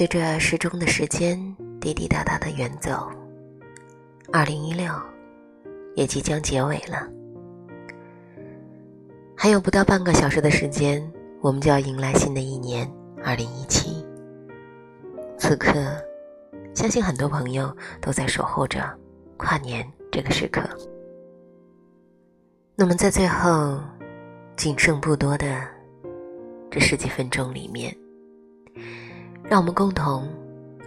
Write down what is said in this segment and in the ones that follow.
随着时钟的时间滴滴答答的远走，二零一六也即将结尾了。还有不到半个小时的时间，我们就要迎来新的一年二零一七。此刻，相信很多朋友都在守候着跨年这个时刻。那么，在最后仅剩不多的这十几分钟里面，让我们共同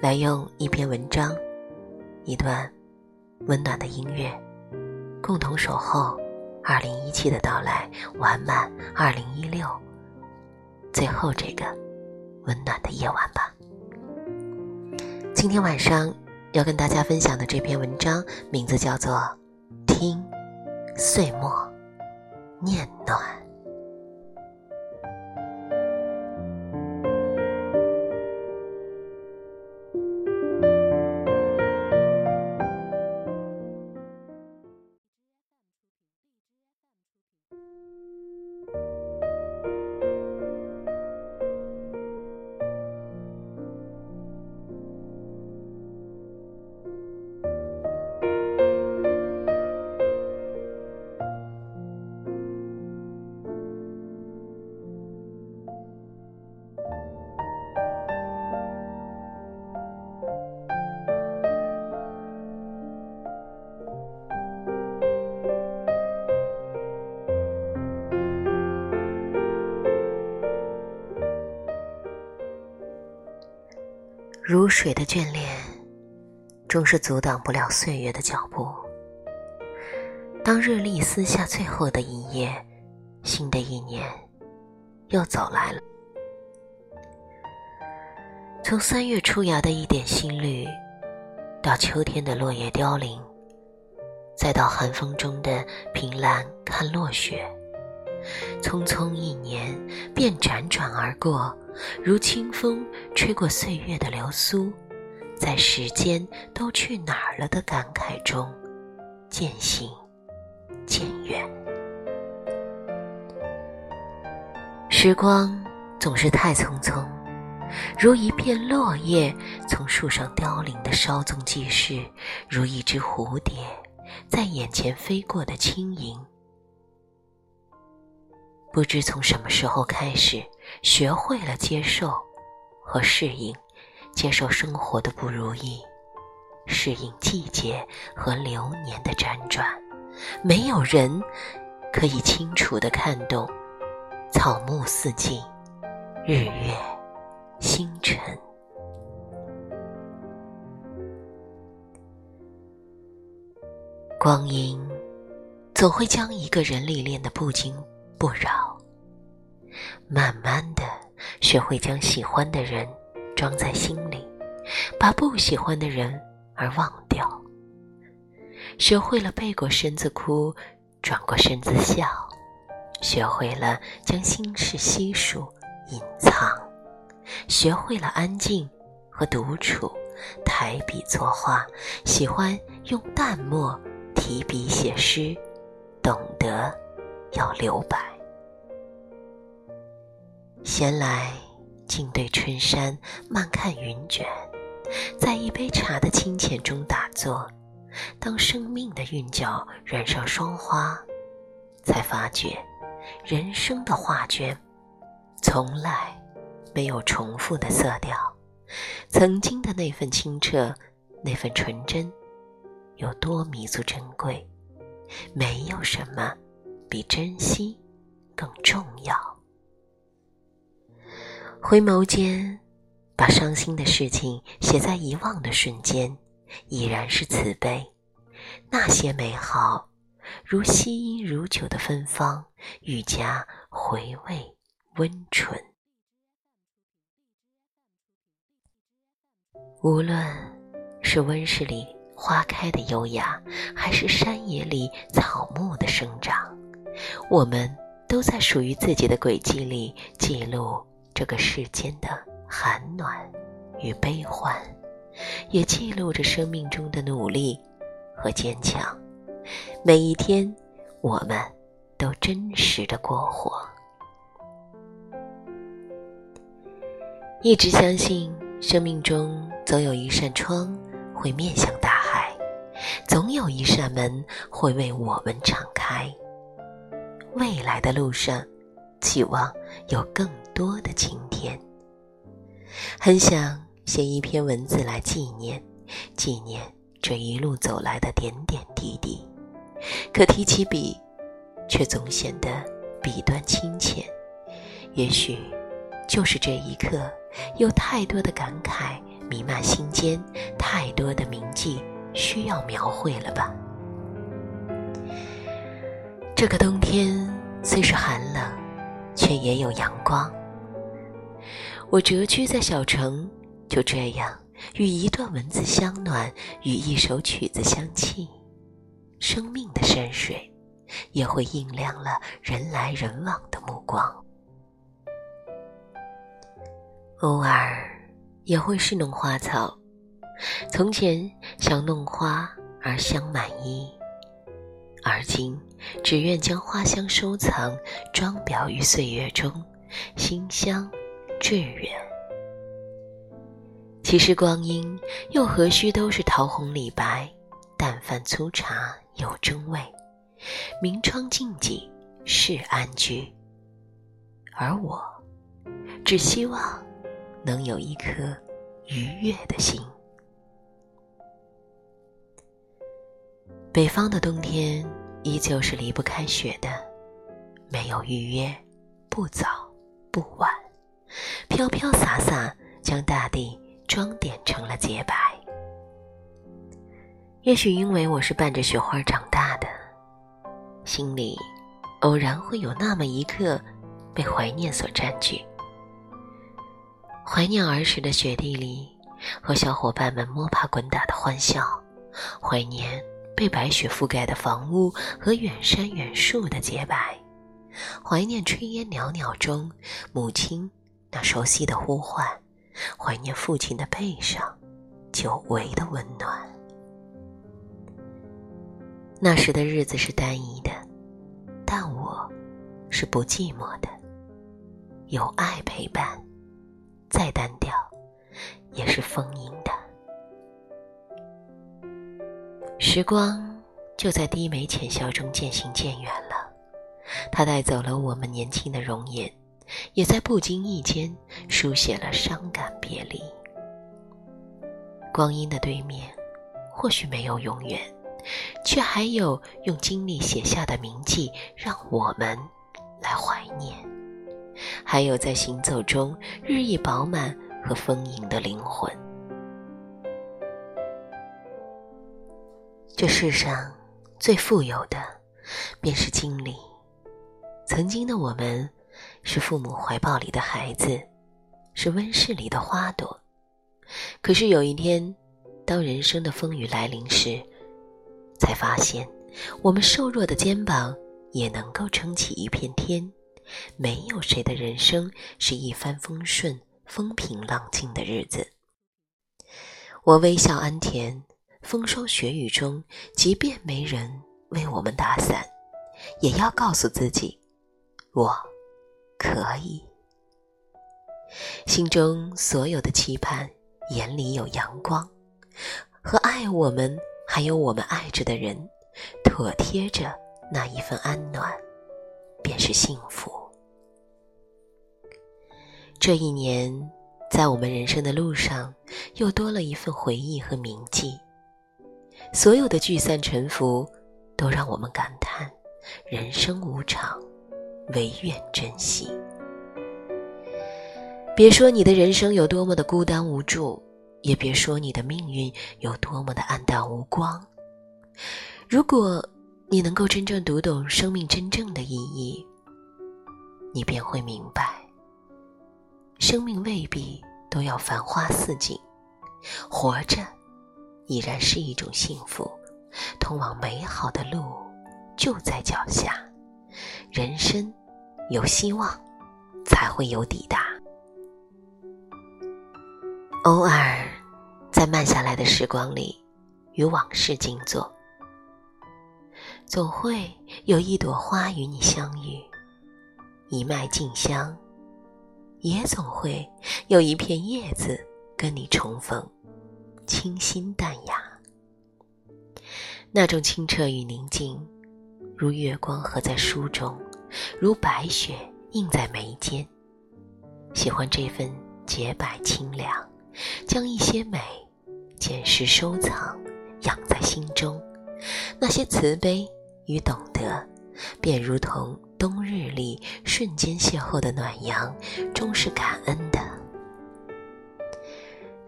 来用一篇文章、一段温暖的音乐，共同守候二零一七的到来，完满二零一六最后这个温暖的夜晚吧。今天晚上要跟大家分享的这篇文章，名字叫做《听岁末念暖》。水的眷恋，终是阻挡不了岁月的脚步。当日历撕下最后的一页，新的一年又走来了。从三月初芽的一点新绿，到秋天的落叶凋零，再到寒风中的凭栏看落雪，匆匆一年便辗转而过。如清风吹过岁月的流苏，在时间都去哪儿了的感慨中，渐行渐远。时光总是太匆匆，如一片落叶从树上凋零的稍纵即逝，如一只蝴蝶在眼前飞过的轻盈。不知从什么时候开始，学会了接受和适应，接受生活的不如意，适应季节和流年的辗转。没有人可以清楚的看懂草木四季、日月星辰。光阴总会将一个人历练的不惊。不扰，慢慢的学会将喜欢的人装在心里，把不喜欢的人而忘掉。学会了背过身子哭，转过身子笑，学会了将心事悉数隐藏，学会了安静和独处，抬笔作画，喜欢用淡墨提笔写诗，懂得要留白。闲来，静对春山，慢看云卷，在一杯茶的清浅中打坐。当生命的韵脚染上霜花，才发觉，人生的画卷，从来没有重复的色调。曾经的那份清澈，那份纯真，有多弥足珍贵？没有什么比珍惜更重要。回眸间，把伤心的事情写在遗忘的瞬间，已然是慈悲。那些美好，如惜音如酒的芬芳，愈加回味温醇。无论是温室里花开的优雅，还是山野里草木的生长，我们都在属于自己的轨迹里记录。这个世间的寒暖与悲欢，也记录着生命中的努力和坚强。每一天，我们都真实的过活。一直相信生命中总有一扇窗会面向大海，总有一扇门会为我们敞开。未来的路上，期望有更多的晴天。很想写一篇文字来纪念，纪念这一路走来的点点滴滴，可提起笔，却总显得笔端清浅。也许，就是这一刻，有太多的感慨弥漫心间，太多的铭记需要描绘了吧。这个冬天虽是寒冷，却也有阳光。我谪居在小城，就这样与一段文字相暖，与一首曲子相契。生命的山水，也会映亮了人来人往的目光。偶尔也会侍弄花草，从前想弄花而香满衣，而今只愿将花香收藏，装裱于岁月中，馨香致远。其实光阴又何须都是桃红李白？但凡粗茶有真味，明窗净几是安居。而我，只希望。能有一颗愉悦的心。北方的冬天依旧是离不开雪的，没有预约，不早不晚，飘飘洒洒将大地装点成了洁白。也许因为我是伴着雪花长大的，心里偶然会有那么一刻被怀念所占据。怀念儿时的雪地里，和小伙伴们摸爬滚打的欢笑；怀念被白雪覆盖的房屋和远山远树的洁白；怀念炊烟袅袅中母亲那熟悉的呼唤；怀念父亲的背上久违的温暖。那时的日子是单一的，但我是不寂寞的，有爱陪伴。再单调，也是丰盈时光就在低眉浅笑中渐行渐远了，它带走了我们年轻的容颜，也在不经意间书写了伤感别离。光阴的对面，或许没有永远，却还有用经历写下的铭记，让我们来怀念。还有在行走中日益饱满和丰盈的灵魂。这世上最富有的，便是经历。曾经的我们，是父母怀抱里的孩子，是温室里的花朵。可是有一天，当人生的风雨来临时，才发现，我们瘦弱的肩膀也能够撑起一片天。没有谁的人生是一帆风顺、风平浪静的日子。我微笑安恬，风霜雪雨中，即便没人为我们打伞，也要告诉自己，我可以。心中所有的期盼，眼里有阳光，和爱我们，还有我们爱着的人，妥贴着那一份安暖。便是幸福。这一年，在我们人生的路上，又多了一份回忆和铭记。所有的聚散沉浮，都让我们感叹：人生无常，唯愿珍惜。别说你的人生有多么的孤单无助，也别说你的命运有多么的暗淡无光。如果你能够真正读懂生命真正的意义，你便会明白，生命未必都要繁花似锦，活着已然是一种幸福。通往美好的路就在脚下，人生有希望，才会有抵达。偶尔，在慢下来的时光里，与往事静坐。总会有一朵花与你相遇，一脉静香；也总会有一片叶子跟你重逢，清新淡雅。那种清澈与宁静，如月光合在书中，如白雪映在眉间。喜欢这份洁白清凉，将一些美捡拾收藏，养在心中。那些慈悲与懂得，便如同冬日里瞬间邂逅的暖阳，终是感恩的。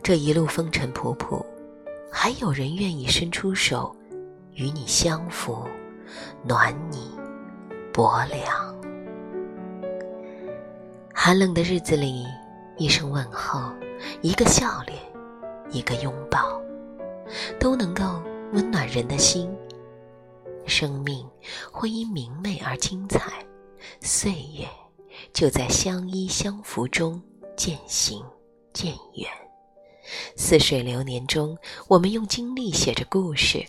这一路风尘仆仆，还有人愿意伸出手，与你相扶，暖你薄凉。寒冷的日子里，一声问候，一个笑脸，一个拥抱，都能够温暖人的心。生命会因明媚而精彩，岁月就在相依相扶中渐行渐远。似水流年中，我们用经历写着故事，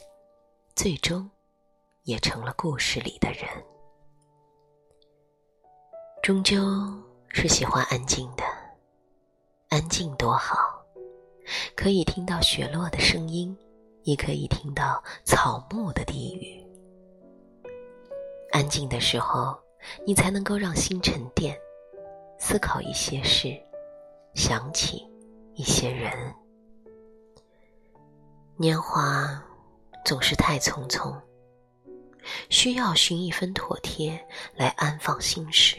最终也成了故事里的人。终究。是喜欢安静的，安静多好，可以听到雪落的声音，也可以听到草木的低语。安静的时候，你才能够让心沉淀，思考一些事，想起一些人。年华总是太匆匆，需要寻一分妥帖来安放心事。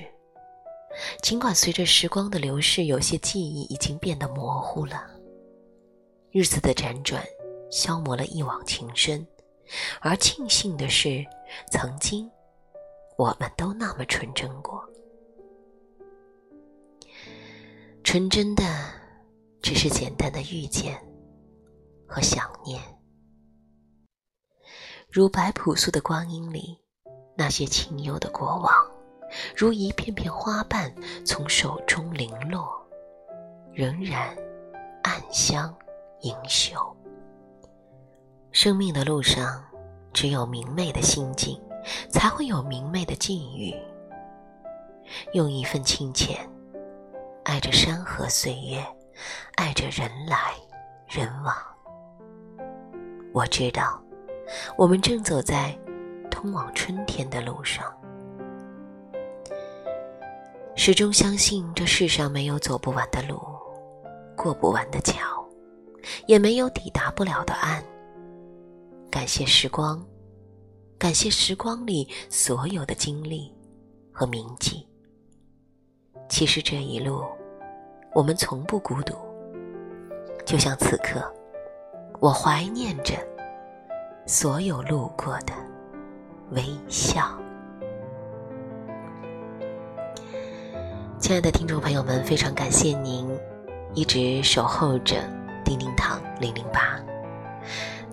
尽管随着时光的流逝，有些记忆已经变得模糊了。日子的辗转，消磨了一往情深，而庆幸的是，曾经我们都那么纯真过。纯真的，只是简单的遇见和想念，如白朴素的光阴里那些清幽的过往。如一片片花瓣从手中零落，仍然暗香盈袖。生命的路上，只有明媚的心境，才会有明媚的际遇。用一份清浅，爱着山河岁月，爱着人来人往。我知道，我们正走在通往春天的路上。始终相信这世上没有走不完的路，过不完的桥，也没有抵达不了的岸。感谢时光，感谢时光里所有的经历和铭记。其实这一路，我们从不孤独。就像此刻，我怀念着所有路过的微笑。亲爱的听众朋友们，非常感谢您一直守候着叮叮堂零零八。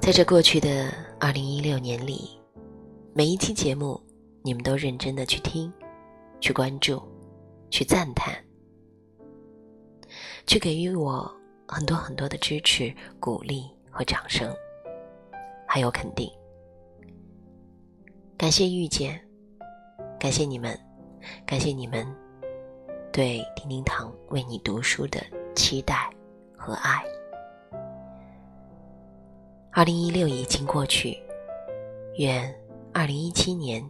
在这过去的二零一六年里，每一期节目你们都认真的去听、去关注、去赞叹、去给予我很多很多的支持、鼓励和掌声，还有肯定。感谢遇见，感谢你们，感谢你们。对叮叮堂为你读书的期待和爱。二零一六已经过去，愿二零一七年，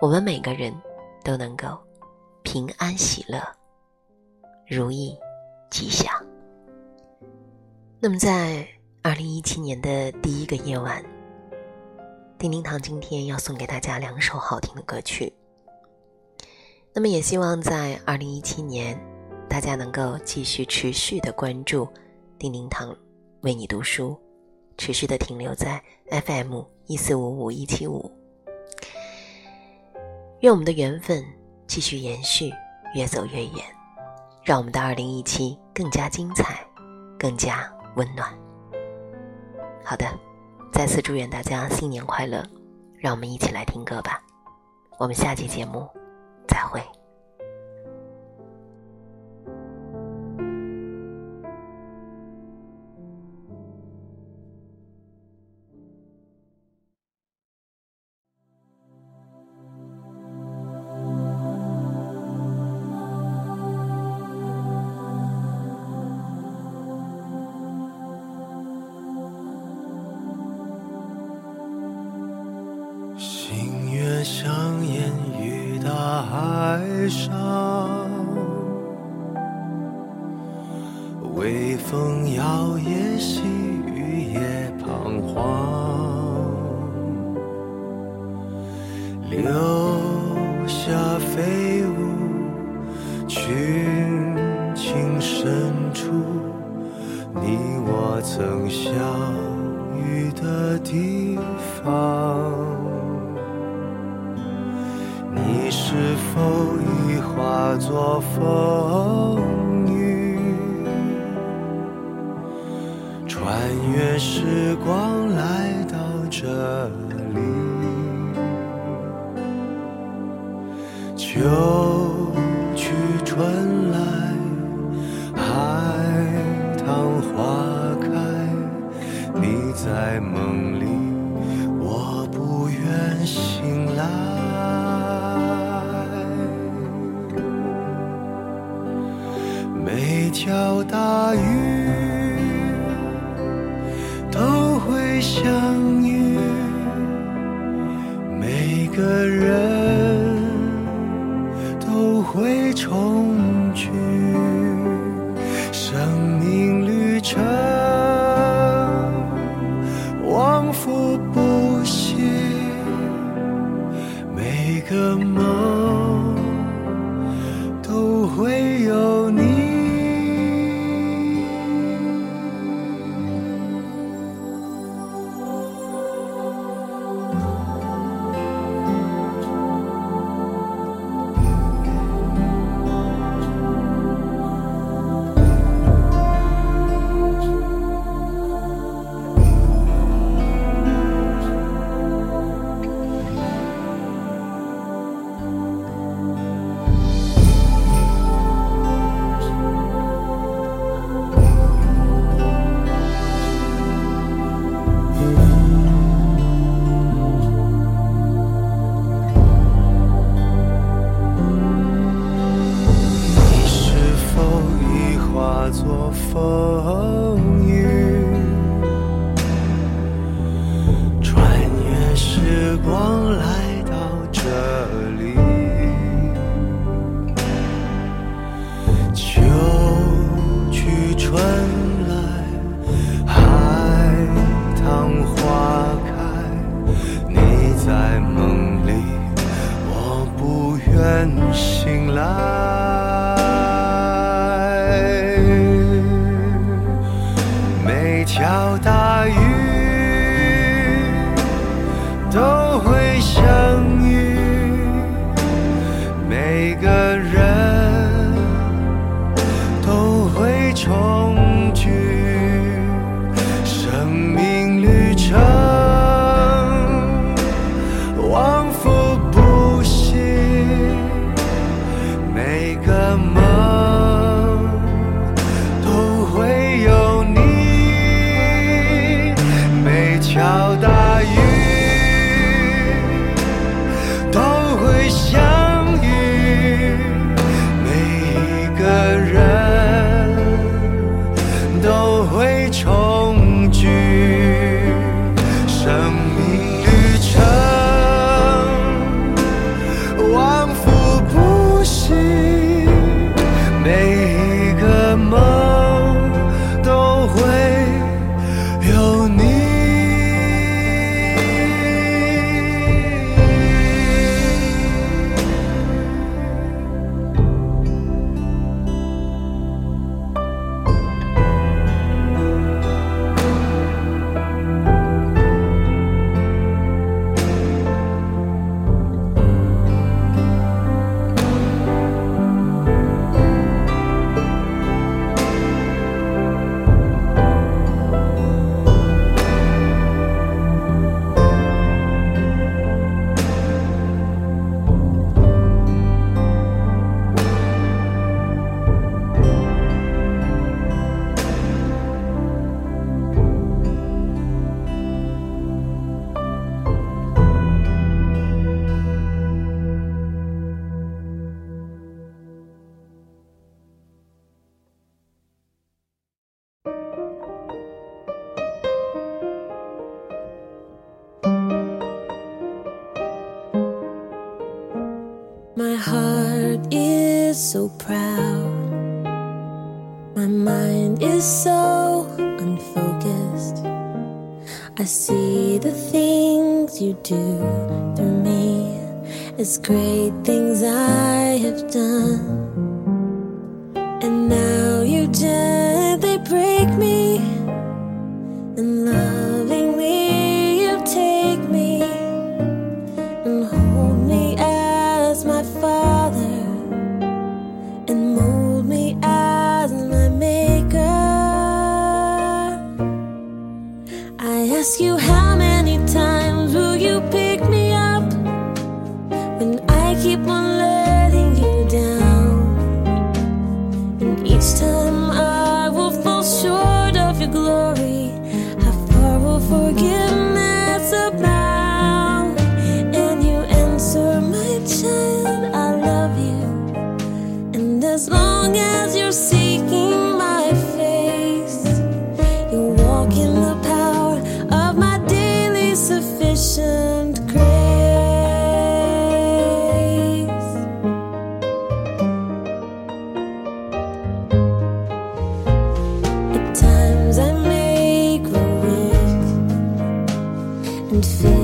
我们每个人都能够平安喜乐、如意吉祥。那么，在二零一七年的第一个夜晚，叮叮堂今天要送给大家两首好听的歌曲。那么也希望在二零一七年，大家能够继续持续的关注叮叮堂为你读书，持续的停留在 FM 一四五五一七五。愿我们的缘分继续延续，越走越远，让我们的二零一七更加精彩，更加温暖。好的，再次祝愿大家新年快乐，让我们一起来听歌吧。我们下期节目。再会。no. 在梦里，我不愿醒来。每条大鱼都会想。光来。I see the things you do through me. It's great things I have done. and feel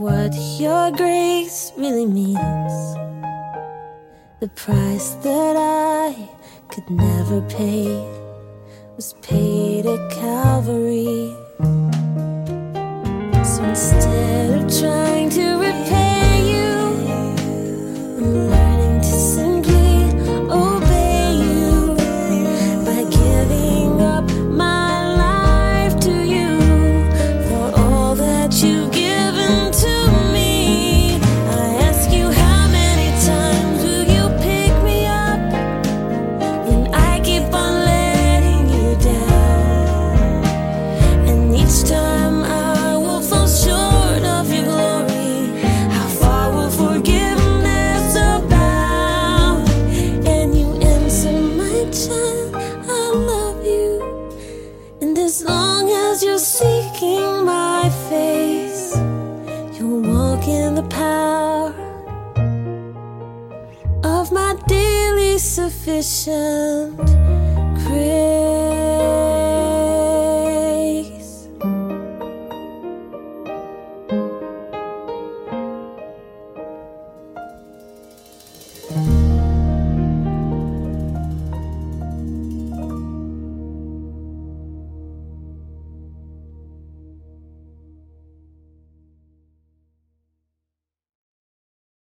what your grace really means. The price that I could never pay was paid at Calvary. So instead of trying special.